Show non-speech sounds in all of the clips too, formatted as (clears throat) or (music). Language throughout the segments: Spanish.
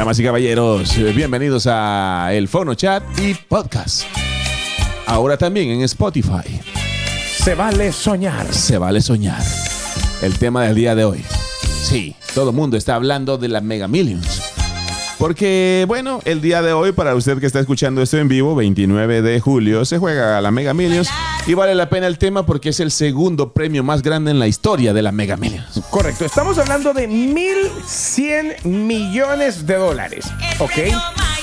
Damas y caballeros, eh, bienvenidos a el Fono Chat y Podcast. Ahora también en Spotify. Se vale soñar. Se vale soñar. El tema del día de hoy. Sí, todo el mundo está hablando de la Mega Millions. Porque, bueno, el día de hoy, para usted que está escuchando esto en vivo, 29 de julio, se juega la Mega Millions. Y vale la pena el tema porque es el segundo premio más grande en la historia de la Mega Millions. Correcto, estamos hablando de 1.100 millones de dólares, ¿ok?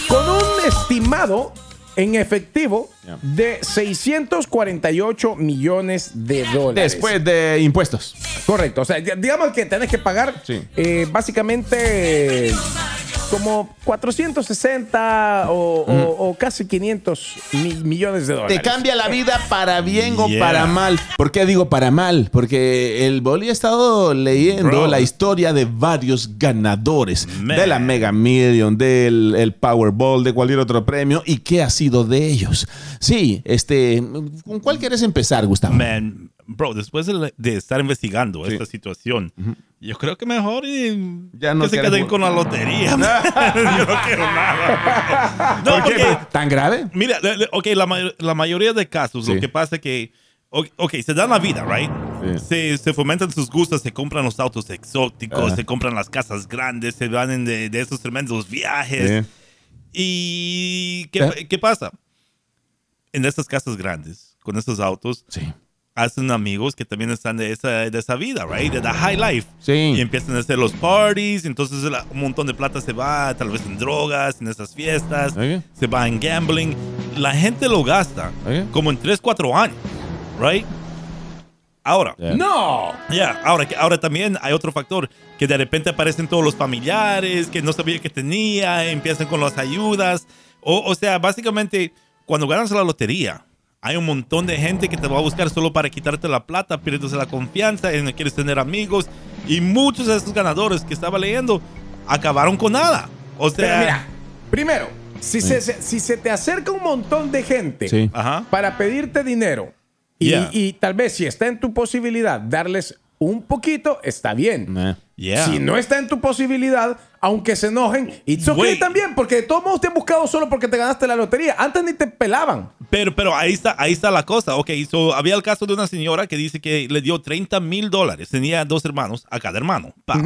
Con un estimado en efectivo. De 648 millones de dólares. Después de impuestos. Correcto, o sea, digamos que tenés que pagar Sí. eh, básicamente como 460 o, o- o casi 500 mi- millones de dólares. Te cambia la vida para bien o para mal. ¿Por qué digo para mal? Porque el Boli ha estado leyendo Bro. la historia de varios ganadores Man. de la Mega Million, del el Powerball, de cualquier otro premio y qué ha sido de ellos. Sí, este, ¿con cuál quieres empezar, Gustavo? Man, bro, después de, de estar investigando Sí. esta situación, yo creo que mejor eh, Ya no que se queden con la lotería. (laughs) yo no quiero nada. No, ¿Por qué? porque, ¿Tan grave? mira, ok, la, la mayoría de casos Sí. lo que pasa es que, ok, se dan la vida, right? Sí. Se, se fomentan sus gustos, se compran los autos exóticos, Ajá. se compran las casas grandes, se van en de, de esos tremendos viajes. Sí. ¿Y qué, Eh. qué pasa? En estas casas grandes, con estos autos, Sí. hacen amigos que también están de esa, de esa vida, right? De la high life. Sí. Y empiezan a hacer los parties, entonces la- un montón de plata se va, tal vez en drogas, en esas fiestas, Ok. se va en gambling. La gente lo gasta Ok. como en 3, 4 años, right? Ahora, Yeah. ¡No! ya, ahora, que- ahora también hay otro factor, que de repente aparecen todos los familiares, que no sabía que tenía, empiezan con las ayudas. O, o sea, básicamente, cuando ganas la lotería, hay un montón de gente que te va a buscar solo para quitarte la plata, pierdes la confianza, y no quieres tener amigos. Y muchos de estos ganadores que estaba leyendo acabaron con nada. O Pero sea, mira, primero, si, se, se- si se te acerca un montón de gente Sí. para pedirte dinero y, Yeah. y tal vez si está en tu posibilidad darles un poquito, está bien. Eh. Yeah. Si no está en tu posibilidad, aunque se enojen, it's okay Wait. también, porque de todos modos te han buscado solo porque te ganaste la lotería. Antes ni te pelaban. Pero, pero ahí está, ahí está la cosa. Ok, so, había el caso de una señora que dice que le dio 30 mil dólares. Tenía dos hermanos, a cada hermano. pa.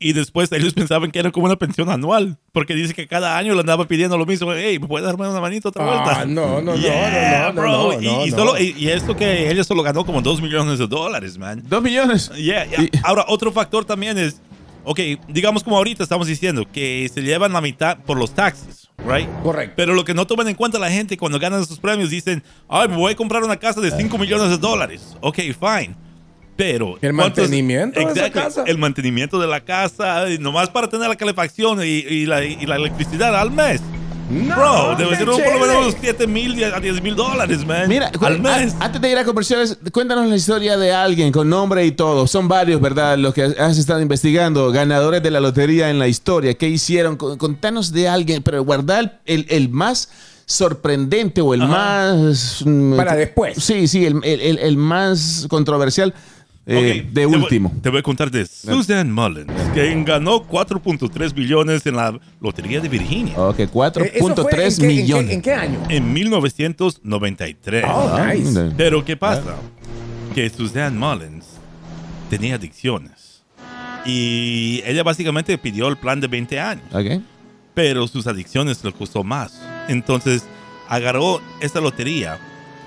Y después ellos (laughs) pensaban que era como una pensión anual. Porque dice que cada año le andaba pidiendo lo mismo. Hey, ¿me puedes darme una manita otra Ah, vuelta? no, no, no, Yeah, no, no, bro. no, y, no, y no. solo, y, y esto que ella solo ganó como 2 millones de dólares, man. Dos millones. Yeah, yeah. Y- Ahora, otro factor también es, ok, digamos como ahorita estamos diciendo, que se llevan la mitad por los taxes, right? Correcto. Pero lo que no toman en cuenta la gente cuando ganan esos premios dicen, ay, me voy a comprar una casa de 5 millones de dólares. Ok, fine. Pero... El ¿cuántos- mantenimiento de Exactly, casa. El mantenimiento de la casa, nomás para tener la calefacción y, y la, y la electricidad al mes. No, Bro, debe ser por lo menos 7 mil a 10 mil dólares, man. Mira, al mes. a- antes de ir a conversiones, cuéntanos la historia de alguien con nombre y todo. Son varios, ¿verdad? Los que has estado investigando, ganadores de la lotería en la historia. ¿Qué hicieron? Con- Contanos de alguien, pero guardar el, el más sorprendente o el más... mm, Para después. Sí, sí, el, el- el- el más controversial eh, Ok, de te voy- último. te voy a contar de Susan Mullins, quien ganó 4.3 billones en la Lotería de Virginia Ok, Eh, ¿eso fue 4.3 en qué- en qué- millones. ¿En qué año? en 1993. Oh, Ah, nice. Pero ¿qué pasa? Que Suzanne Mullins tenía adicciones. Y ella básicamente pidió el plan de 20 años. Ok. pero sus adicciones le costó más. Entonces agarró esta lotería,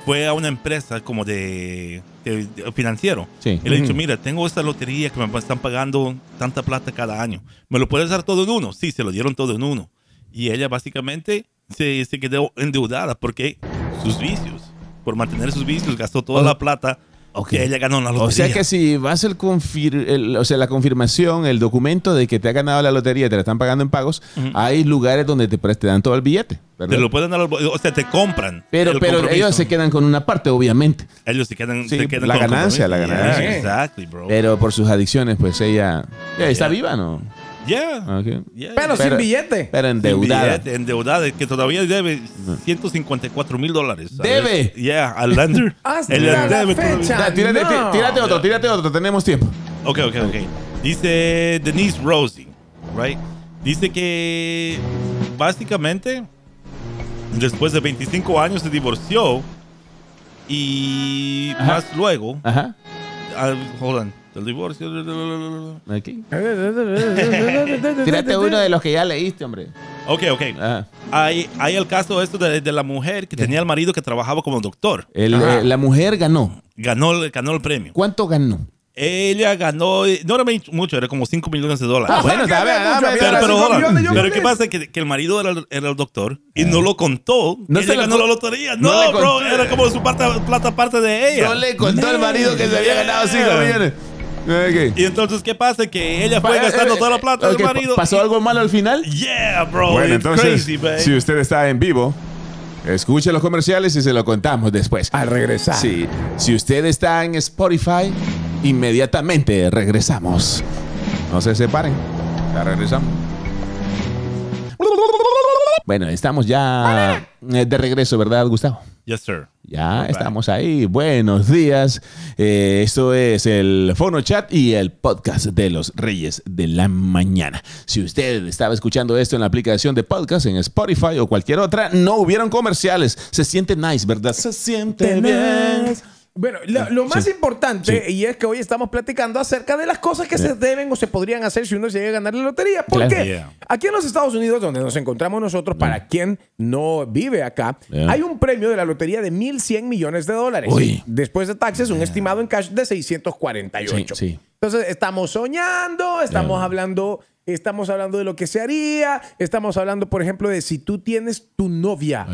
fue a una empresa como de, de- de financiero Sí. y le dijo, mira, tengo esta lotería que me están pagando tanta plata cada año. ¿Me lo puedes dar todo en uno? Sí, se lo dieron todo en uno. Y ella básicamente se, se quedó endeudada porque sus vicios, por mantener sus vicios, gastó toda la plata Ok. que ella ganó en la lotería. O sea que si vas el confir- el- o sea, la confirmación, el documento de que te ha ganado la lotería y te la están pagando en pagos, hay lugares donde te, pre- te dan todo el billete. ¿verdad? Te lo pueden dar, o sea, te compran. pero el pero compromiso. ellos se quedan con una parte, obviamente. Ellos se quedan, Sí, se quedan la con ganancia, la ganancia. Yeah, exactly, bro. Pero por sus adicciones, pues ella está Yeah. viva, ¿no? Yeah. Ok. yeah. Pero, sin billete. Pero Sin endeudada. billete, endeudada, que todavía debe 154 mil dólares. ¿Debe? Yeah, al lender. (laughs) Hasta Ella la debe fecha. Da, tírate, No. tí- tírate otro, tírate otro, tenemos tiempo. Ok, ok, ok. Dice Denise Rosie, right? Dice que básicamente después de 25 años se divorció y Ajá. más luego, Ajá. ah, hold on, el divorcio. Aquí. (laughs) Tírate uno de los que ya leíste, hombre. Ok, ok. Ajá. Hay, hay el caso esto de, de la mujer que tenía el marido que trabajaba como doctor. El, eh, la mujer ganó. Ganó, el- ganó el premio. ¿Cuánto ganó? Ella ganó, no era mucho, era como 5 millones de dólares. Ah, bueno, mucho, bien, había Pero, pero, millones, pero. ¿qué pasa? Que, que el marido era el, era el doctor y no lo contó. No se ella lo ganó la lotería. no No, bro, era como su parte, plata parte de ella. No le contó al marido que se había ganado 5 Yeah. millones. Y entonces, ¿qué pasa? Que ella fue Pa- gastando eh, toda la plata del marido. ¿Pasó algo malo al final? Yeah, bro. Bueno, it's entonces, crazy, si usted está en vivo, escuche los comerciales y se lo contamos después. Al regresar. Sí, si usted está en Spotify, inmediatamente regresamos. No se separen, ya regresamos. Bueno, estamos ya eh, de regreso, ¿verdad, Gustavo? Yes, sir. Ya Right. estamos ahí. Buenos días. Eh, esto es el Fono Chat y el podcast de los Reyes de la Mañana. Si usted estaba escuchando esto en la aplicación de podcast en Spotify o cualquier otra, no hubieron comerciales. Se siente nice, ¿verdad? Se siente bien. Bueno, lo, lo más Sí. importante, y es que hoy estamos platicando acerca de las cosas que se deben o se podrían hacer si uno llega a ganar la lotería. Porque Claro. Yeah. aquí en los Estados Unidos, donde nos encontramos nosotros, para quien no vive acá, hay un premio de la lotería de 1.100 millones de dólares. Uy. Después de taxes, un estimado en cash de 648. Sí. Entonces, estamos soñando, estamos hablando... Estamos hablando de lo que se haría. Estamos hablando, por ejemplo, de si tú tienes tu novia.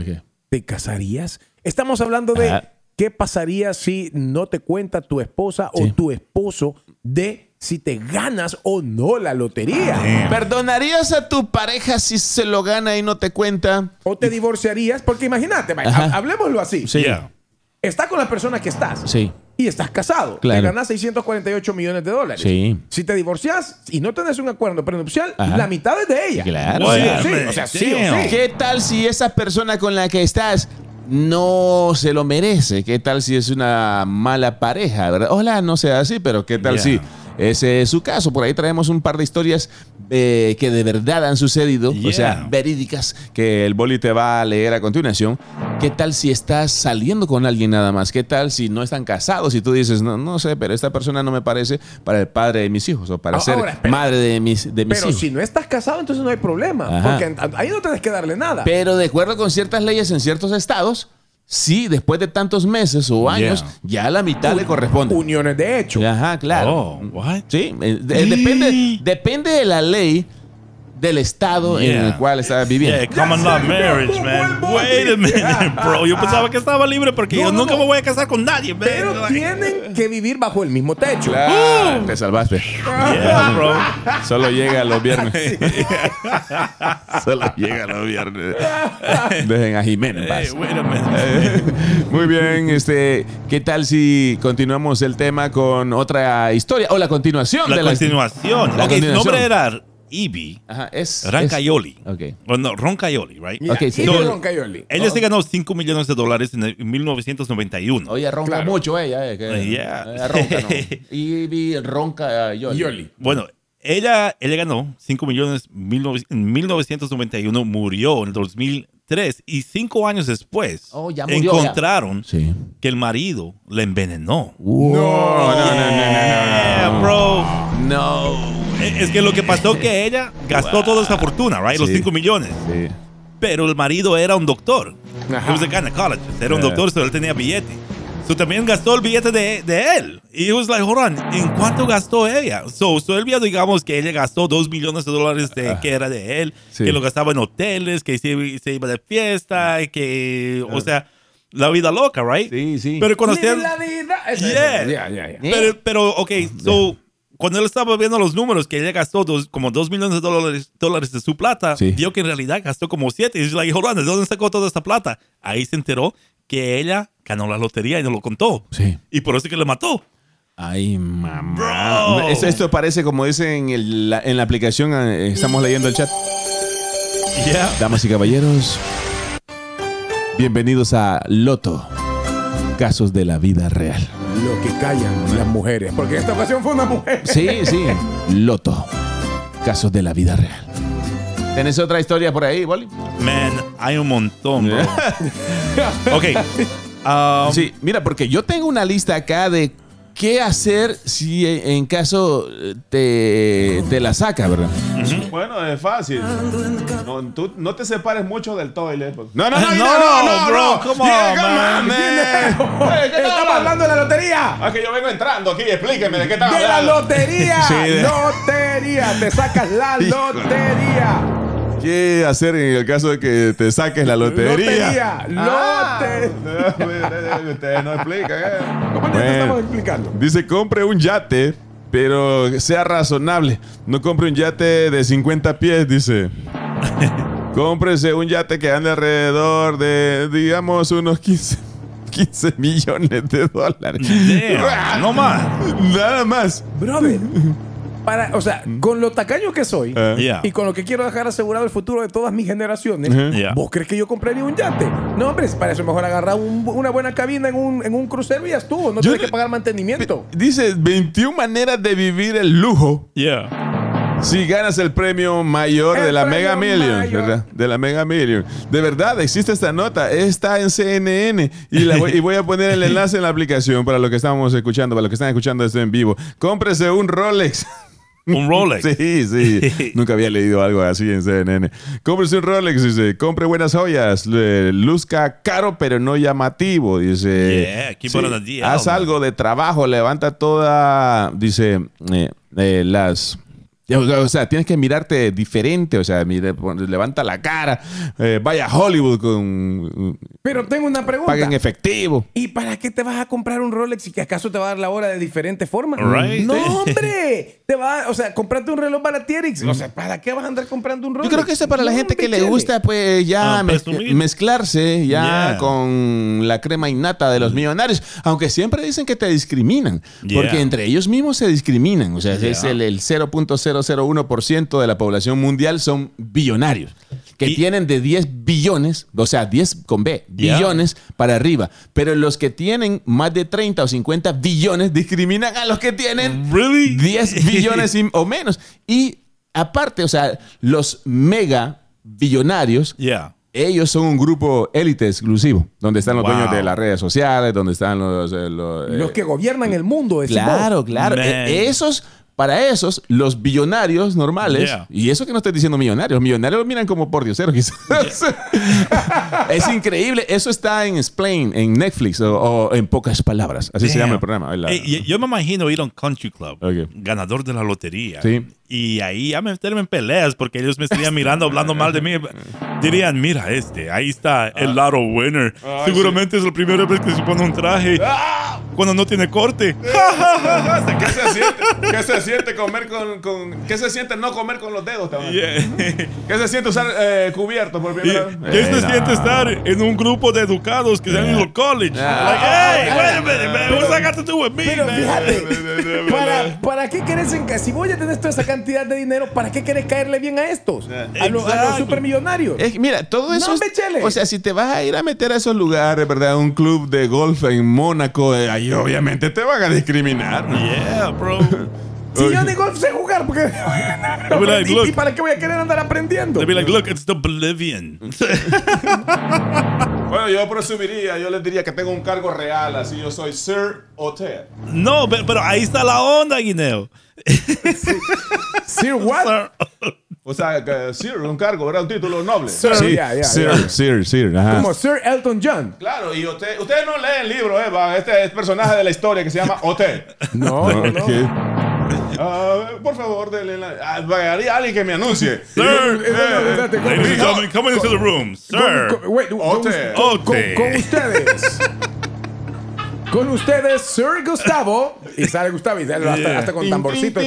¿Te casarías? Estamos hablando de Ajá. Qué pasaría si no te cuenta tu esposa Sí. o tu esposo de si te ganas o no la lotería. ¿Perdonarías a tu pareja si se lo gana y no te cuenta? O te divorciarías, porque imagínate, Mike, hablemoslo así. Sí. Yeah. Estás con la persona que estás. Sí. Y estás casado. Claro. Te ganas 648 millones de dólares. Sí. Si te divorcias y no tenés un acuerdo prenupcial, Ajá. la mitad es de ella. Claro. Sí o sí. sea, sí o sí. ¿Qué tal si esa persona con la que estás no se lo merece? ¿Qué tal si es una mala pareja? ¿verdad? Hola, no sea así, pero ¿qué tal Yeah. si ese es su caso? Por ahí traemos un par de historias eh, que de verdad han sucedido, o sea, verídicas, que el boli te va a leer a continuación. ¿Qué tal si estás saliendo con alguien nada más? ¿Qué tal si no están casados y tú dices, no, no sé, pero esta persona no me parece para el padre de mis hijos o para ser Ahora, pero- madre de mis, de mis Pero hijos? si no estás casado, entonces no hay problema. Ajá. Porque ahí no tienes que darle nada. Pero de acuerdo con ciertas leyes en ciertos estados, sí, después de tantos meses o años, ya la mitad le corresponde. Uniones de hecho. Ajá, claro. Oh, what? Sí, eh, de- depende, depende de la ley del estado en Yeah. el cual estás viviendo. Yeah, common law marriage, man. Wait a minute, bro. Yo pensaba que estaba libre porque No, yo nunca no. me voy a casar con nadie, man. Pero Like, tienen que vivir bajo el mismo techo. Claro, te salvaste. Yeah, bro. Solo llega los viernes. (laughs) (laughs) Solo llega los viernes. Dejen a Jiménez en paz. Hey, wait a minute. (laughs) Muy bien, este, ¿qué tal si continuamos el tema con otra historia o la continuación La de la continuación. La ok, su continuación. nombre era Ibi Ajá, es Rancayoli. es- ok. Bueno, Roncayoli, right? Ya, Ok, sí. Roncayoli. Ella se ganó 5 millones de dólares en, el- en 1991. Oye, ronca Claro. mucho ella, eh, que- Yeah. ronca, ¿no? (laughs) Ronca Yoli. Yoli. Bueno, ella, ella ganó 5 millones mil en 1991, murió en el 2003 y cinco años después Oh, ya murió, ya. encontraron Sí. que el marido la envenenó. No, no, no, Yeah, bro. no. Eh, Es que lo que pasó que ella gastó toda esa fortuna, right? Los Sí. 5 millones. Sí. Pero el marido era un doctor. Ajá. He was a gynecologist. Era un Yeah. doctor, so él tenía billete. So también gastó el billete de, de él. Y he was like, hold on, ¿en cuánto gastó ella? So, so él vio, digamos, que ella gastó 2 millones de dólares de, que era de él, Sí. que lo gastaba en hoteles, que se, se iba de fiesta, que, o sea, la vida loca, right? Sí, sí. Pero cuando hacían- la vida. Yeah. Ya, ya, ya. pero, pero, ok, so, cuando él estaba viendo los números, que ella gastó dos- como 2 millones de dólares, dólares de su plata, Sí. vio que en realidad gastó como 7. Y dice, like, ¿de dónde sacó toda esta plata? Ahí se enteró que ella ganó la lotería y no lo contó. Sí. Y por eso que le mató. Ay, mamá. Bro. Esto, esto parece como dice en, la, en la aplicación, eh, estamos leyendo el chat. Yeah. Damas y caballeros, bienvenidos a Loto, casos de la vida real. Lo que callan las mujeres. Porque en esta ocasión fue una mujer. Sí, sí, Loto, casos de la vida real. ¿Tenés otra historia por ahí, Boli? Man, hay un montón, bro. (laughs) ok. um, Sí, mira, porque yo tengo una lista acá de qué hacer si en caso te, te la saca, ¿verdad? (laughs) Bueno, es fácil. No, tú no te separes mucho del toilet. pues. No, no, no, No, no, no, bro, ¿qué Estamos hablando de la lotería. Ah, que yo vengo entrando aquí, explíqueme de qué estamos De la hablando. lotería. Sí, de- Lotería. Te sacas la lotería. ¿Qué hacer en el caso de que te saques la lotería? Lotería. Ah, Lote- Ustedes no explican, ¿eh? ¿Cómo te estamos explicando? Dice, compre un yate, pero sea razonable. No compre un yate de 50 pies, dice. Cómprese un yate que ande alrededor de, digamos, unos 15, 15 millones de dólares. no más. Nada más. Brother. Para, o sea, con lo tacaño que soy. Yeah. y con lo que quiero dejar asegurado el futuro de todas mis generaciones. Yeah. ¿vos crees que yo compraría un yate? No, hombre, para eso mejor agarrar un- una buena cabina en un, en un crucero y ya estuvo. No Yo tienes que pagar mantenimiento. Dice 21 maneras de vivir el lujo Yeah. si ganas el premio mayor El de la Mega Million, mayor. ¿verdad? De la Mega Million. De verdad, existe esta nota. Está en CNN y, la voy, y voy a poner el (laughs) enlace en la aplicación para lo que estamos escuchando, para los que están escuchando esto en vivo. Cómprese un Rolex. (laughs) Un Rolex. (laughs) Sí, sí. (laughs) Nunca había leído algo así en CNN. Cómprese un Rolex, dice. Compre buenas joyas. Le- luzca caro, pero no llamativo. Dice. Yeah, keep it on the DL, Haz man. algo de trabajo. Levanta toda. Dice. eh, eh, las. O sea, tienes que mirarte diferente, o sea, mire, levanta la cara, eh, vaya a Hollywood con Pero tengo una pregunta. paga en efectivo. ¿Y para qué te vas a comprar un Rolex y que acaso te va a dar la hora de diferente forma? Right. No, hombre. Te va, o sea, comprate un reloj Baratierix. O sea, ¿para qué vas a andar comprando un Rolex? Yo creo que eso es para la gente que le gusta, pues ya Ah, mez- presumir. mezclarse ya Yeah. con la crema innata de los millonarios. Aunque siempre dicen que te discriminan, Yeah. porque entre ellos mismos se discriminan. O sea, es el, el 0.001% de la población mundial son billonarios, que Y- tienen de 10 billones, o sea, 10 con B, Yeah. billones para arriba. Pero los que tienen más de 30 o 50 billones discriminan a los que tienen Really? 10 (laughs) billones y- o menos. Y aparte, o sea, los mega billonarios, Yeah. ellos son un grupo élite exclusivo, donde están los Wow. dueños de las redes sociales, donde están los... eh, los, eh, Los que gobiernan el mundo. claro, vos. claro. Man. Eh, esos... Para esos, los billonarios normales, Yeah. y eso que no estoy diciendo millonarios, millonarios lo miran como por dioseros quizás. es increíble. Eso está en Explain, en Netflix, o, o en pocas palabras. Así se llama el programa. la- Eh, yo me imagino ir a un country club, ganador de la lotería. Sí. Y ahí a meterme en peleas porque ellos me estarían mirando, hablando mal de mí. Dirían, mira este, ahí está el laro winner. Seguramente es la primera vez que se pone un traje cuando no tiene corte. (laughs) ¿Qué se siente, qué se siente comer con, con- ¿Qué se siente no comer con los dedos también? Yeah. ¿Qué se siente usar eh, cubierto por ¿Y primera vez? ¿Qué Eh, se siente estar en un grupo de educados que se han ido al college? Ah. Like, hey, wait a minute, man. What's that got to do with me, Pero man? fíjate, (laughs) ¿para, ¿para qué querés, enca- si vos ya tenés toda esa cantidad de dinero, ¿para qué querés caerle bien a estos? A, los- a supermillonarios. Es que, mira, todo eso. No, es- o sea, si te vas a ir a meter a esos lugares, ¿verdad? Un club de golf en Mónaco, eh, ahí obviamente te van a discriminar. Yeah, bro. (laughs) Si yo ni golf sé jugar, porque. like, ¿Y- look. ¿Y para qué voy a querer andar aprendiendo? They'd be like, look, it's the Bolivian. (laughs) Bueno, yo presumiría, yo les diría que tengo un cargo real, así yo soy Sir Hotel. no, pe- pero ahí está la onda, Guineo. (laughs) Sir what? O sea, que Sir, un cargo, ¿verdad? Un título noble. Sir, sí, ya, ya, Sir, ya. Sir, Sir, ajá. Como Sir Elton John. Claro, y usted, ustedes no leen el libro, Eva. Este es personaje de la historia que se llama Hotel. No, no, no. Ok. Ah, por favor, denle la. Ah, vaya, alguien que me anuncie. Sir, Eh, espérate, ¿cómo- ladies and gentlemen, come into the room. Sir. Con- con- wait, con- con ustedes. (laughs) Con ustedes, Sir Gustavo. Y sale Gustavo y sale hasta, Yeah. hasta con tamborcito.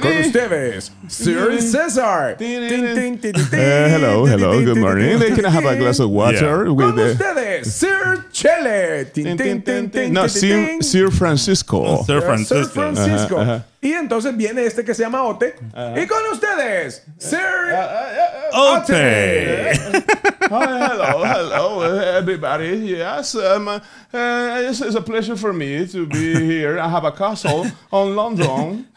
Con ustedes, Sir César. Eh, hello, hello, good morning. Can I have a glass of water? Yeah. with Con the- ustedes, Sir Chele. No, Sir. Sir Francisco. Sir Francisco. Francisco. Ajá, ajá. Y entonces viene este que se llama Ote. Y con ustedes, Sir Ah, Ote. hello, hello, everybody. Yes, um, uh, it's, it's a pleasure for me to be here. I have a castle on London. (laughs)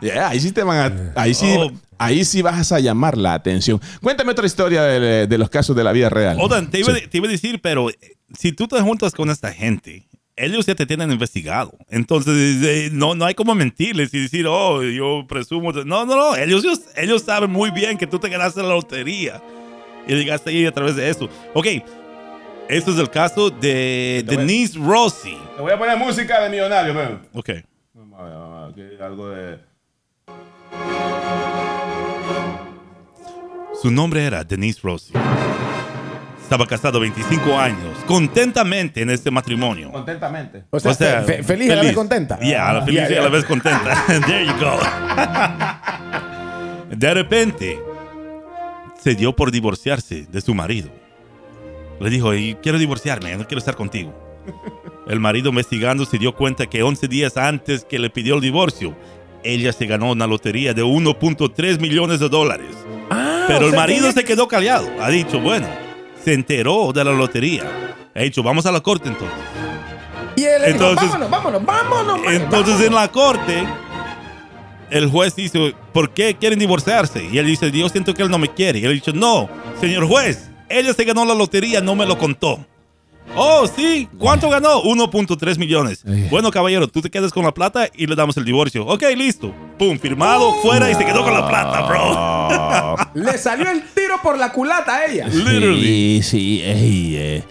yeah, ahí sí te van a, ahí sí, Oh. ahí sí vas a llamar la atención. Cuéntame otra historia de, de los casos de la vida real. Odan, te iba, Sí. te iba a decir, pero eh, si tú te juntas con esta gente, ellos ya te tienen investigado. Entonces, eh, no, no hay como mentirles y decir, oh, yo presumo. de-". No, no, no. Ellos, ellos, ellos saben muy bien que tú te ganaste la lotería y llegaste ahí a través de eso. Ok, este es el caso de a- Denise Rossi. Te voy a poner música de millonario, ven. Ok. Vamos a ver, vamos a ver, aquí algo de... Su nombre era Denise Rossi. Estaba casado 25 años, contentamente en este matrimonio. Contentamente. O sea, O sea, fe- feliz, y a la vez contenta. Yeah, a la feliz Yeah, y a la yeah. vez contenta. There you go. (laughs) De repente, se dio por divorciarse de su marido. Le dijo, "Y quiero divorciarme, no quiero estar contigo. (laughs) El marido investigando se dio cuenta que 11 días antes que le pidió el divorcio, ella se ganó una lotería de 1.3 millones de dólares. Ah, Pero el marido que- se quedó callado. Ha dicho, bueno, se enteró de la lotería. Ha dicho, vamos a la corte entonces. Y él le dijo, Entonces- vámonos, vámonos, vámonos. Entonces vámonos. en la corte, el juez dice, ¿por qué quieren divorciarse? Y él dice, yo siento que él no me quiere. Y él dice, no, señor juez, ella se ganó la lotería, no me lo contó. Oh, sí, ¿cuánto ganó? 1.3 millones. Bueno, caballero, tú te quedas con la plata y le damos el divorcio. Ok, listo. Pum, firmado, fuera y se quedó con la plata, bro. (laughs) Le salió el tiro por la culata a ella. Literally. Sí, sí, ey, eh.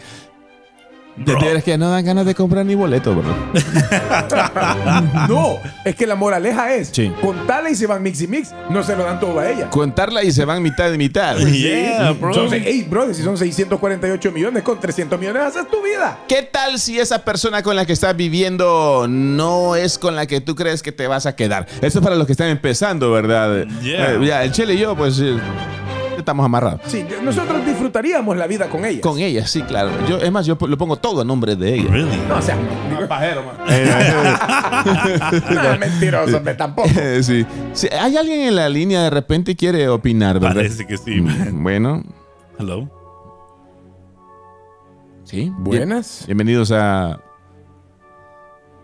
De Bro. veras que no dan ganas de comprar ni boleto, bro. (laughs) No, es que la moraleja es Sí. contarle y se van mix y mix. No se lo dan todo a ella. Contarla y se van mitad de mitad. Yeah, bro. Son, se- ey, brother, si son 648 millones, con 300 millones haces tu vida. ¿Qué tal si esa persona con la que estás viviendo no es con la que tú crees que te vas a quedar? Eso es para los que están empezando, ¿verdad? Yeah. Eh, ya, el Chele y yo, pues, eh, estamos amarrados. Sí, nosotros disfrutaríamos la vida con ella. Con ella, sí, claro. Yo, es más, yo lo pongo todo a nombre de ella. Really? No, o sea, pajero, no, mentiroso, tampoco. sí. Sí, Hay alguien en la línea de repente y quiere opinar, ¿verdad? Parece que sí, man. Bueno, Hello. sí. Buenas. Bien- bienvenidos a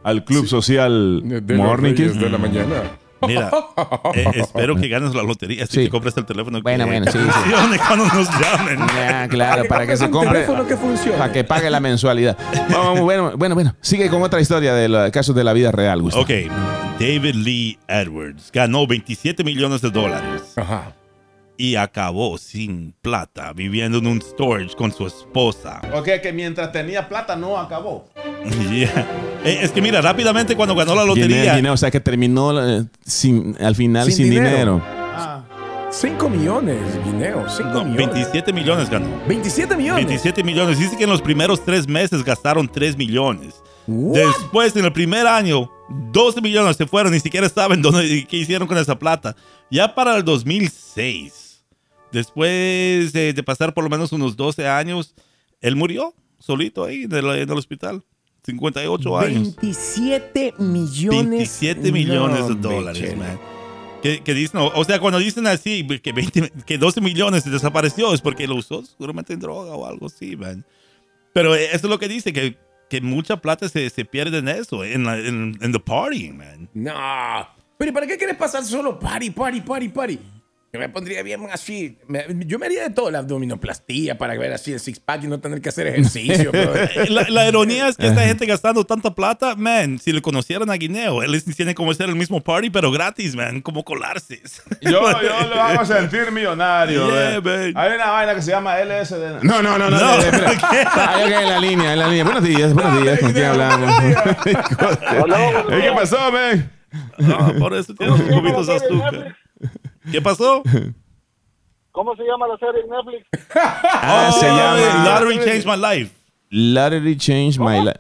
al Club Social Morning Kids. de la mañana. Mira, (laughs) eh, espero que ganes la lotería si Sí. te compras el teléfono. Bueno, que- bueno, sí, que sí. cuando nos llamen. Ya, claro, para que se compre. teléfono que funcione. Para que pague la mensualidad. Vamos, bueno, bueno, bueno. Sigue con otra historia de los casos de la vida real, Gustavo. Ok, David Lee Edwards ganó 27 millones de dólares Ajá. Y acabó sin plata viviendo en un storage con su esposa. Ok, que mientras tenía plata no acabó. (laughs) Yeah. Eh, Es que mira, rápidamente cuando ganó la lotería, Guinea, o sea que terminó eh, sin, al final sin, Sin dinero. dinero. Ah. 5 millones, Guineo. 5 no, millones. 27 millones ganó. 27 millones. 27 millones. Dice que en los primeros tres meses gastaron 3 millones. What? Después, en el primer año, 12 millones se fueron. Ni siquiera saben dónde, qué hicieron con esa plata. Ya para el 2006, después de, de pasar por lo menos unos 12 años, él murió solito ahí en el, en el hospital. 58 años. 27 millones. 27 millones de No, dólares, biche. man. Que, que dicen, o sea, cuando dicen así, que, 20 que 12 millones se desapareció, es porque lo usó seguramente en droga o algo así, man. Pero eso es lo que dice, que, que mucha plata se, se pierde en eso, en, la, en, en the party, man. No. Pero ¿y para qué quieres pasar solo party, party, party, party? Yo me pondría bien así. me- yo me haría de todo la abdominoplastía para ver así el six pack y no tener que hacer ejercicio. (laughs) La, la ironía es que esta gente gastando tanta plata, man, si le conocieran a Guineo, él les tiene como ser el mismo party, pero gratis, man, como colarse. Yo, yo (laughs) lo hago sentir millonario. Yeah, man. Hay una vaina que se llama LSD. No, no, no, no. No. Hay alguien en la línea, en la línea. Buenos días, buenos días. ¿Con quién hablamos? (laughs) ¿Qué pasó, man? No, por eso tiene sus cubitos de azúcar. ¿Qué pasó? ¿Cómo se llama la serie en Netflix? Ah, se Oh, llama Lottery Changed My Life. Lottery Changed My Life.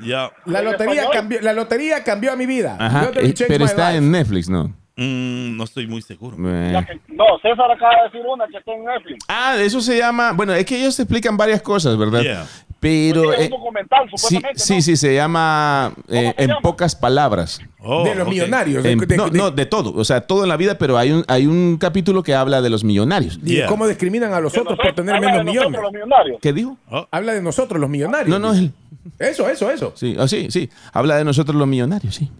Ya. La lotería, cambió, la lotería cambió a mi vida. Ajá, eh, pero está life. en Netflix, ¿no? Mm, no estoy muy seguro. Eh. Que- no, César acaba de decir una que está en Netflix. Ah, eso se llama. Bueno, es que ellos te explican varias cosas, ¿verdad? Yeah. Pero... Pues eh, un documental, sí, supuestamente, sí, ¿no? sí, se llama eh, se En llama? pocas palabras. Oh, de los millonarios. de- En- de- no, de- no, de todo. O sea, todo en la vida, pero hay un, hay un capítulo que habla de los millonarios. y Yeah. cómo discriminan a los otros por tener habla menos de nosotros, millones. los millonarios. ¿Qué dijo? Habla de nosotros, los millonarios. No, no, él. Eso, eso, eso. Sí, oh, sí, sí. Habla de nosotros los millonarios, sí.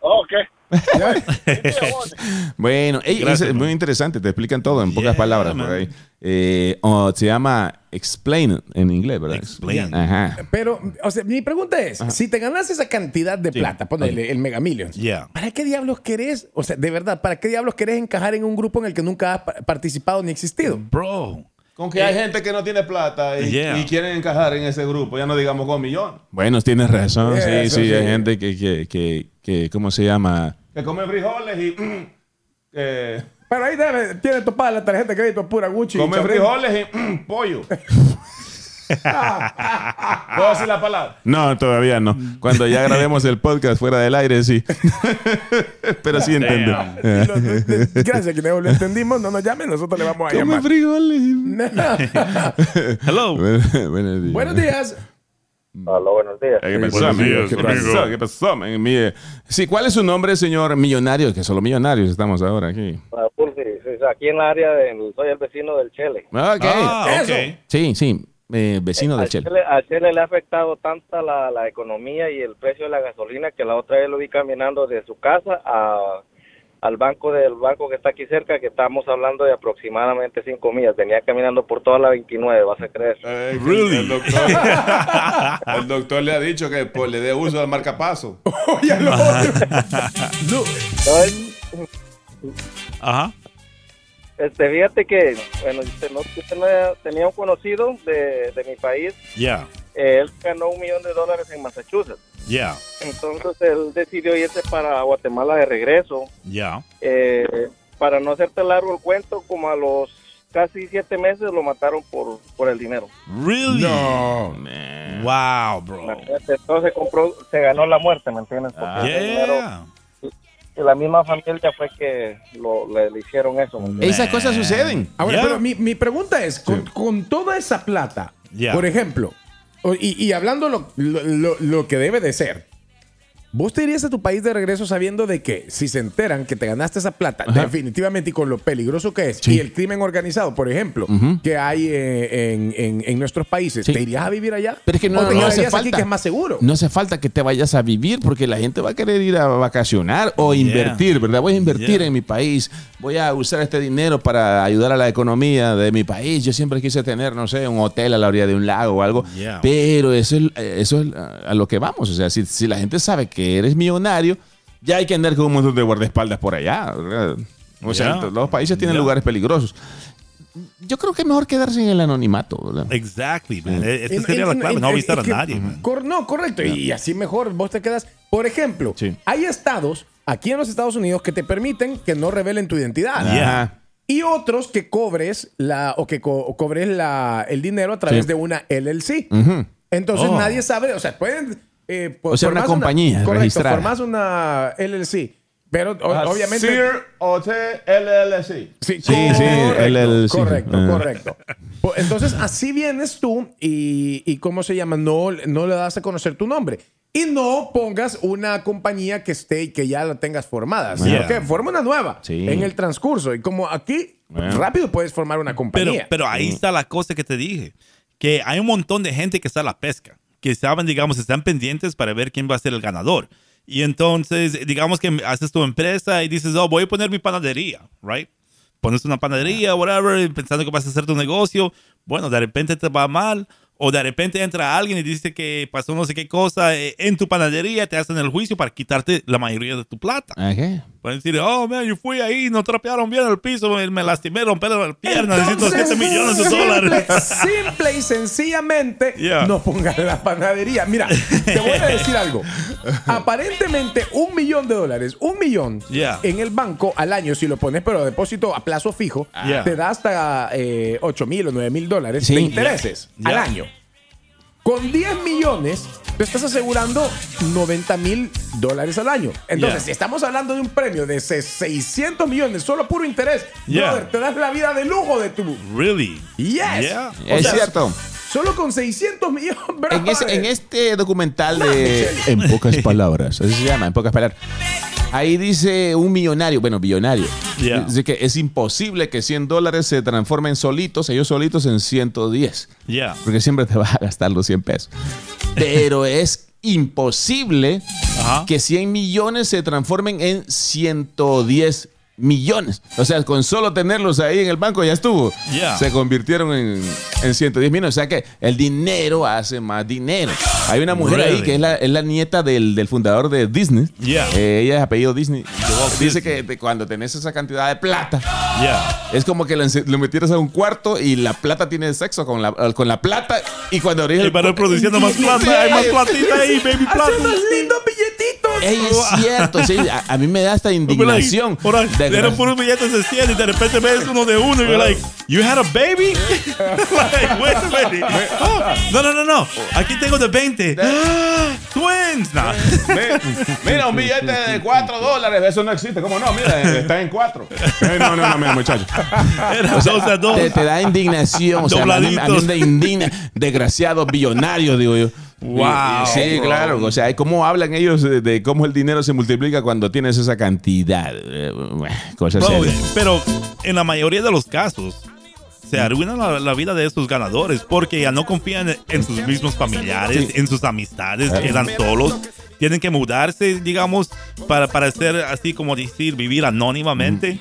Oh, ok. (laughs) Bueno, ey, Gracias, es man. muy interesante, te explican todo en pocas Yeah, palabras por ahí. Eh, oh, se llama Explain en inglés, ¿verdad? Explain. Ajá. Pero, o sea, mi pregunta es, si te ganas esa cantidad de plata, ponele el Mega Millions, Yeah. ¿para qué diablos querés, o sea, de verdad, ¿para qué diablos querés encajar en un grupo en el que nunca has pa- participado ni existido? Bro. Con que hay gente que no tiene plata y, Yeah. y quieren encajar en ese grupo, ya no digamos con millón. Bueno, tienes razón, sí, Eso sí, sí. hay gente que, que, que, que, ¿cómo se llama? Que come frijoles y... (clears throat) Pero ahí debe, tiene topada la tarjeta de crédito pura Gucci. come frijoles y (clears throat) pollo. (laughs) ¿Puedo decir la palabra? No, todavía no. Cuando ya grabemos el podcast fuera del aire, sí. (laughs) Pero sí entiendo. Damn. Y los- de- de- Gracias que no lo entendimos, no nos llamen, nosotros le vamos a Come llamar. frijoles. (laughs) Hello. Buenos días. Buenos días. Aló, buenos días. ¿Qué pasó, Buenos amigo? días, ¿Qué pasó? ¿Qué pasó? Mire, Sí, ¿cuál es su nombre, señor millonario? Que solo millonarios estamos ahora aquí. Ah, aquí en la área, del, soy el vecino del Chele. Ok. Ah, Eso. ok. Sí, sí. eh, vecino del Al Chile. Chele, al Chele le ha afectado tanta la, la economía y el precio de la gasolina que la otra vez lo vi caminando de su casa a, al banco del banco que está aquí cerca, que estamos hablando de aproximadamente 5 millas. Venía caminando por toda la 29, vas a creer. Really? El doctor, (laughs) el doctor le ha dicho que pues, le dé uso al marcapaso. (laughs) Oye, lo otro. (laughs) No. Ajá. este, fíjate que, bueno, usted no- usted no tenía un conocido de, de mi país, Yeah. eh, él ganó un millón de dólares en Massachusetts. Yeah. Entonces él decidió irse para Guatemala de regreso. Yeah. Eh, para no hacerte largo el cuento, como a los casi siete meses lo mataron por, por el dinero. Really? No. Wow, bro. Entonces compró, se ganó la muerte, ¿me entiendes? Porque dinero, Yeah. y la misma familia fue que lo, le, le hicieron eso. ¿me entiendes? Esas cosas suceden. Ahora, Yeah. pero mi, mi pregunta es, con, con toda esa plata, Yeah. por ejemplo, y, hablando lo- lo- lo que debe de ser, ¿vos te irías a tu país de regreso sabiendo de que si se enteran que te ganaste esa plata, Ajá. definitivamente y con lo peligroso que es, Sí. y el crimen organizado, por ejemplo, Ujú. que hay eh, en, en- en nuestros países, Sí. ¿te irías a vivir allá? Pero es que no, ¿O te no hace aquí falta. que es más seguro? No hace falta que te vayas a vivir porque la gente va a querer ir a vacacionar o invertir, ¿verdad? Voy a invertir Yeah. en mi país. Voy a usar este dinero para ayudar a la economía de mi país. Yo siempre quise tener, no sé, un hotel a la orilla de un lago o algo. Yeah. Pero eso es, eso es a lo que vamos. O sea, si, si la gente sabe que eres millonario, ya hay que andar con un montón de guardaespaldas por allá, ¿verdad? O sea, Yeah. los países tienen Yeah. lugares peligrosos. Yo creo que es mejor quedarse en el anonimato, ¿verdad? Exactly, man. Mm. Esa En- sería en- la en- clave, no avisar a que- nadie, man. cor- no, correcto. Y así mejor vos te quedas. Por ejemplo, Sí. hay estados aquí en los Estados Unidos que te permiten que no revelen tu identidad. Y otros que cobres la o que co- cobres la, el dinero a través Sí. de una LLC. Entonces Oh. nadie sabe, o sea, pueden eh, po- O sea, una compañía correcto, registrada. formás una LLC, pero o- obviamente Sir Hotel LLC. Sí, Sí, sí, correcto, LLC. Correcto, Ah. correcto. Po- Entonces, así vienes tú y, y ¿cómo se llama? No, no le das a conocer tu nombre. Y no pongas una compañía que esté y que ya la tengas formada. Sino Yeah. que forma una nueva Sí. en el transcurso. Y como aquí, Bueno. rápido puedes formar una Pero, compañía. pero ahí está la cosa que te dije. Que hay un montón de gente que está a la pesca. Que saben, digamos, están pendientes para ver quién va a ser el ganador. Y entonces, digamos que haces tu empresa y dices, oh, voy a poner mi panadería, right? Pones una panadería, whatever, pensando que vas a hacer tu negocio. Bueno, de repente te va mal. O de repente entra alguien y dice que pasó no sé qué cosa eh, en tu panadería, te hacen el juicio para quitarte la mayoría de tu plata. Ajá. Pueden decir, oh, man, yo fui ahí, no trapearon bien el piso, me, lastimé, rompieron la pierna, necesito 7 millones de simple- dólares. (laughs) Simple y sencillamente, Yeah. no pongas la panadería. Mira, te voy a decir (laughs) algo. Aparentemente, un millón de dólares, un millón Yeah. en el banco al año, si lo pones, pero a depósito a plazo fijo, Yeah. te da hasta eh, 8 mil o 9 mil dólares Sí. de intereses Yeah. al Yeah. año. Con 10 millones, te estás asegurando 90 mil dólares al año. Entonces, Yeah. si estamos hablando de un premio de se- 600 millones, solo puro interés, Yeah. brother, te das la vida de lujo de tu Really? Yes. Yeah. Es sea, cierto. Solo con 600 millones. (laughs) En, ese- en este documental de (laughs) En pocas palabras, así se llama, en pocas palabras. Ahí dice un millonario, bueno, billonario. Yeah. Dice que es imposible que 100 dólares se transformen solitos, ellos solitos en 110. Yeah. Porque siempre te vas a gastar los 100 pesos. Pero es imposible Ajá. que 100 millones se transformen en 110 millones. O sea, con solo tenerlos ahí en el banco ya estuvo. Yeah. Se convirtieron en, en 110 millones. O sea que el dinero hace más dinero. Hay una mujer ahí que es la, es la nieta del, del fundador de Disney. Yeah. Eh, ella es apellido Disney. Dice que cuando tenés esa cantidad de plata, Yeah. es como que lo, metieras a un cuarto y la plata tiene sexo con la, con la plata y cuando abrís Y el para ir produciendo (laughs) más plata, hay más platita ahí, baby Hace plata. unos lindos billetitos. Ey, es cierto, sí, a, a mí me da esta (laughs) indignación. on, de- Eran puros billetes de 100 y de repente ves uno de uno y you're like, you had a baby? (laughs) like, wait a minute. Oh, no, no, no, no. Aquí tengo de 20. Ah, Twins. Nah. Mira, un billete de 4 dólares, eso no existe. ¿Cómo no? Mira, está en 4. No, no, no, mira, muchacho. (laughs) Era dos a dos. Te, te da indignación. O sea, a mí, a mí Dobladitos. me indigna. Desgraciados billonarios, digo yo. Wow, Sí, bro. claro. O sea, ¿cómo hablan ellos de, de cómo el dinero se multiplica cuando tienes esa cantidad? Eh, Cosas serias. pero en la mayoría de los casos se arruina la, la vida de estos ganadores porque ya no confían en sus mismos familiares, Sí. en sus amistades, quedan solos, tienen que mudarse, digamos, para, para ser así como decir, vivir anónimamente.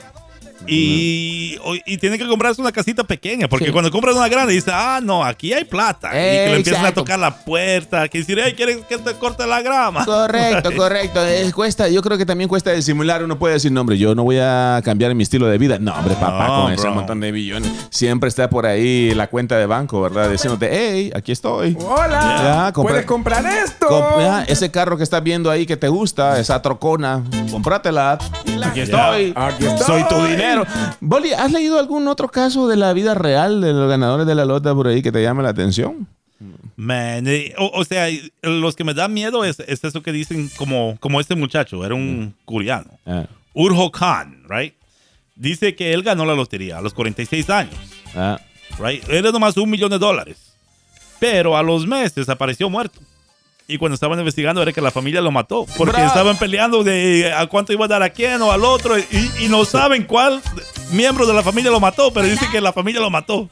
Y, tienen que comprarse una casita pequeña, porque Sí. cuando compras una grande, dices, ah, no, aquí hay plata. y que le empiezan a tocar la puerta, que decir, hey, ¿quieres que te corte la grama? Correcto, (laughs) correcto. Es- cuesta, yo creo que también cuesta disimular. Uno puede decir, no, hombre, yo no voy a cambiar mi estilo de vida. No, hombre, papá, No, con ese montón de billones. Siempre está por ahí la cuenta de banco, ¿verdad? Diciéndote, hey, aquí estoy. Hola. Ya, compra- Puedes comprar esto. Ya, ese carro que estás viendo ahí que te gusta, esa trocona, cómpratela. Aquí estoy. Aquí estoy. Soy tu dinero. Boli, ¿has leído algún otro caso de la vida real de los ganadores de la lota por ahí que te llame la atención? Man, eh, o, o sea, los que me dan miedo es, es eso que dicen como, como este muchacho, era un coreano. Ah, Urho Khan, right? Dice que él ganó la lotería a los 46 años, ah. right? Era nomás un millón de dólares. Pero a los meses apareció muerto. Y cuando estaban investigando era que la familia lo mató. Porque Bra- estaban peleando de a cuánto iba a dar a quién o al otro. Y, y no saben cuál miembro de la familia lo mató, pero dicen que la familia lo mató.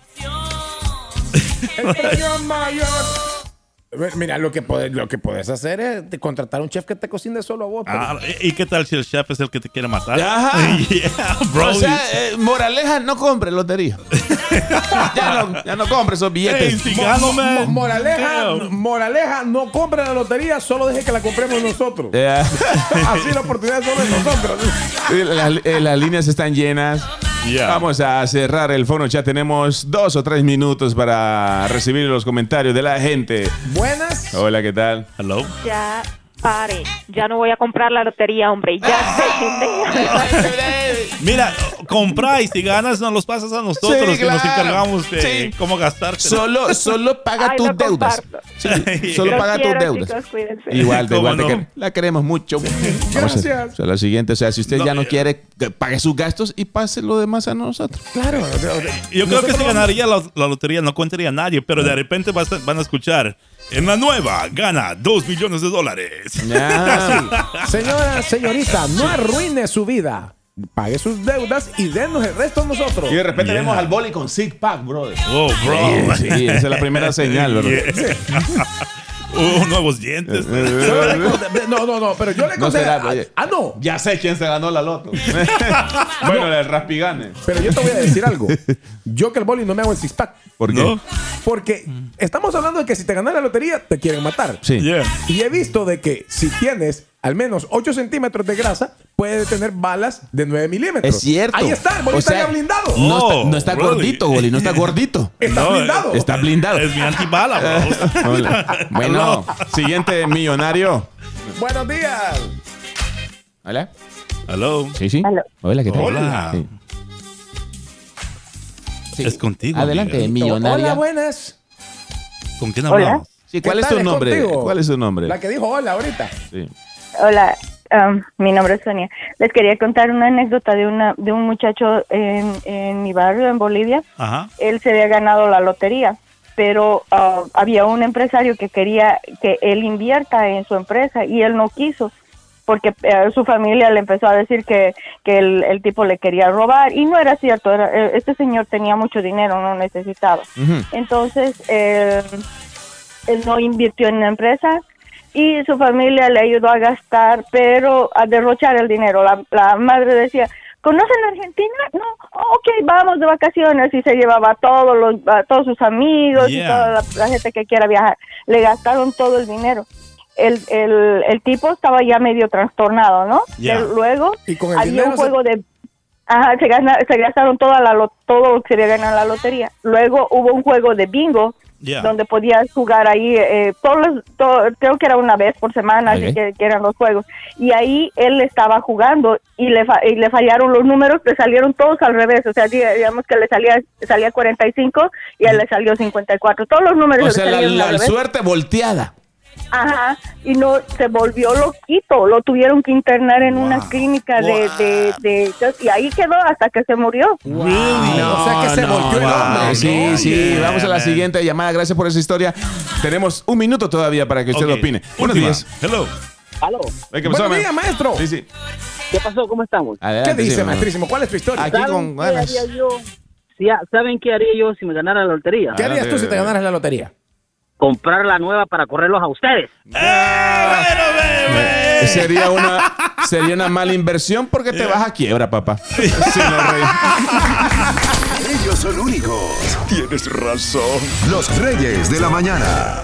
El premio mayor. Mira, lo que, puedes, lo que puedes hacer es contratar a un chef que te cocine solo a vos. pero- Ah, ¿Y qué tal si el chef es el que te quiere matar? Ajá. (laughs) Yeah, bro. O sea, eh, moraleja, no compre lotería. (laughs) (laughs) ya, no, ya no compre esos billetes. Hey. Mo- moraleja, moraleja, no compre la lotería, solo deje que la compremos nosotros. (laughs) Así la oportunidad es solo de nosotros. las, eh, las líneas están llenas. Yeah. Vamos a cerrar el fono. Ya tenemos dos o tres minutos para recibir los comentarios de la gente. Buenas. Hola, ¿qué tal? Hello. Ya, pare. Ya no voy a comprar la lotería, hombre. Ya sé. Mira, compra y si ganas nos los pasas a nosotros Sí, que nos encargamos de Sí. cómo gastarte. Solo, solo paga Ay, tus deudas. Sí, solo Los paga quiero, tus deudas. chicos. Igual, de ¿Cómo igual, no? la queremos mucho. A- Gracias. o sea, lo siguiente, o sea, si usted No, ya no quiere, que pague sus gastos y pase lo demás a nosotros. Claro. Yo creo que si ganaría la, la lotería no contaría a nadie, pero de repente van a escuchar en la nueva gana 2 millones de dólares. Ya. (laughs) Señora, señorita, no arruine su vida. Pague sus deudas y denos el resto a nosotros. Y de repente Yeah. vemos al boli con six pack, brother. Oh, bro. Sí, esa es la primera señal, ¿verdad? (laughs) Yeah. (laughs) Oh, (laughs) nuevos dientes. Solo le conté- No, no, no, pero yo le No conté. será, ah, oye. ah, no. Ya sé quién se ganó la loto. (laughs) bueno, el Raspigane. Pero yo te voy a decir algo. (laughs) Yo que el boli no me hago el six pack. ¿Por qué? ¿No? Porque estamos hablando de que si te ganas la lotería, te quieren matar. Sí. Yeah. Y he visto de que si tienes al menos 8 centímetros de grasa, puede tener balas de 9 milímetros. Es cierto. Ahí está, el boli O está sea, ya blindado. No Oh, está, no está really? gordito, Boli, no está (laughs) gordito. Está No, blindado. Está blindado. Es mi antibala, bro. (laughs) Hola. Bueno, siguiente millonario. Buenos días. Hola. Hello. Sí, sí. Hola, ¿qué tal? Hola. Sí. Sí. Es contigo, Adelante, Miguel. millonaria. Hola, buenas. ¿Con quién Hola. hablamos? Sí, ¿cuál ¿Qué es tu nombre? contigo? ¿Cuál es tu nombre? La que dijo hola ahorita. Sí. Hola, um, mi nombre es Sonia. Les quería contar una anécdota de una de un muchacho en, en mi barrio, en Bolivia. Ajá. Él se había ganado la lotería pero ah, había un empresario que quería que él invierta en su empresa y él no quiso porque eh, su familia le empezó a decir que, que el, el tipo le quería robar y no era cierto, era, eh, este señor tenía mucho dinero, no necesitaba. Entonces, eh, él no invirtió en la empresa y su familia le ayudó a gastar, pero a derrochar el dinero. La, la madre decía, ¿conocen Argentina? No, ok, vamos de vacaciones y se llevaba a todos, los, a todos sus amigos y Yeah. toda la, la gente que quiera viajar. Le gastaron todo el dinero. El, el, el tipo estaba ya medio trastornado, ¿no? Yeah. Luego Y con el había un se- juego de Ajá, se, gana- se gastaron toda la lo- todo lo que se había ganado en la lotería. Luego hubo un juego de bingo Yeah. donde podías jugar ahí, eh, todos los- creo que era una vez por semana Ok. así que, que eran los juegos. Y ahí él estaba jugando y le, fa- y le fallaron los números, le salieron todos al revés. O sea, diga- digamos que le salía salía 45 y él le salió 54. Todos los números O le sea, la, salieron la al revés. suerte volteada. Ajá, y no se volvió loquito, lo tuvieron que internar en una clínica de, de, de- y ahí quedó hasta que se murió. No, o sea que se no, volteó el hombre. sí, no, sí. yeah, Vamos a la man. siguiente llamada. Gracias por esa historia. Tenemos un minuto todavía para que usted Ok, opine. Buenos días. Hello. Aló, ¿Qué pasó, Buenos man? días, maestro. Sí, sí. ¿qué pasó? ¿Cómo estamos? ¿Qué dice, sí, maestrísimo? ¿Cuál es tu historia? Aquí ¿Saben con qué ganas. haría yo? Si a- ¿Saben qué haría yo si me ganara la lotería? ¿Qué harías tú si te ganaras la lotería? Comprar la nueva para correrlos a ustedes. ¡Eh, bueno, bebé! Sería una, sería una mala inversión porque te vas a quiebra, papá. Sí, no, rey. Ellos son únicos. Tienes razón. Los Reyes de la Mañana.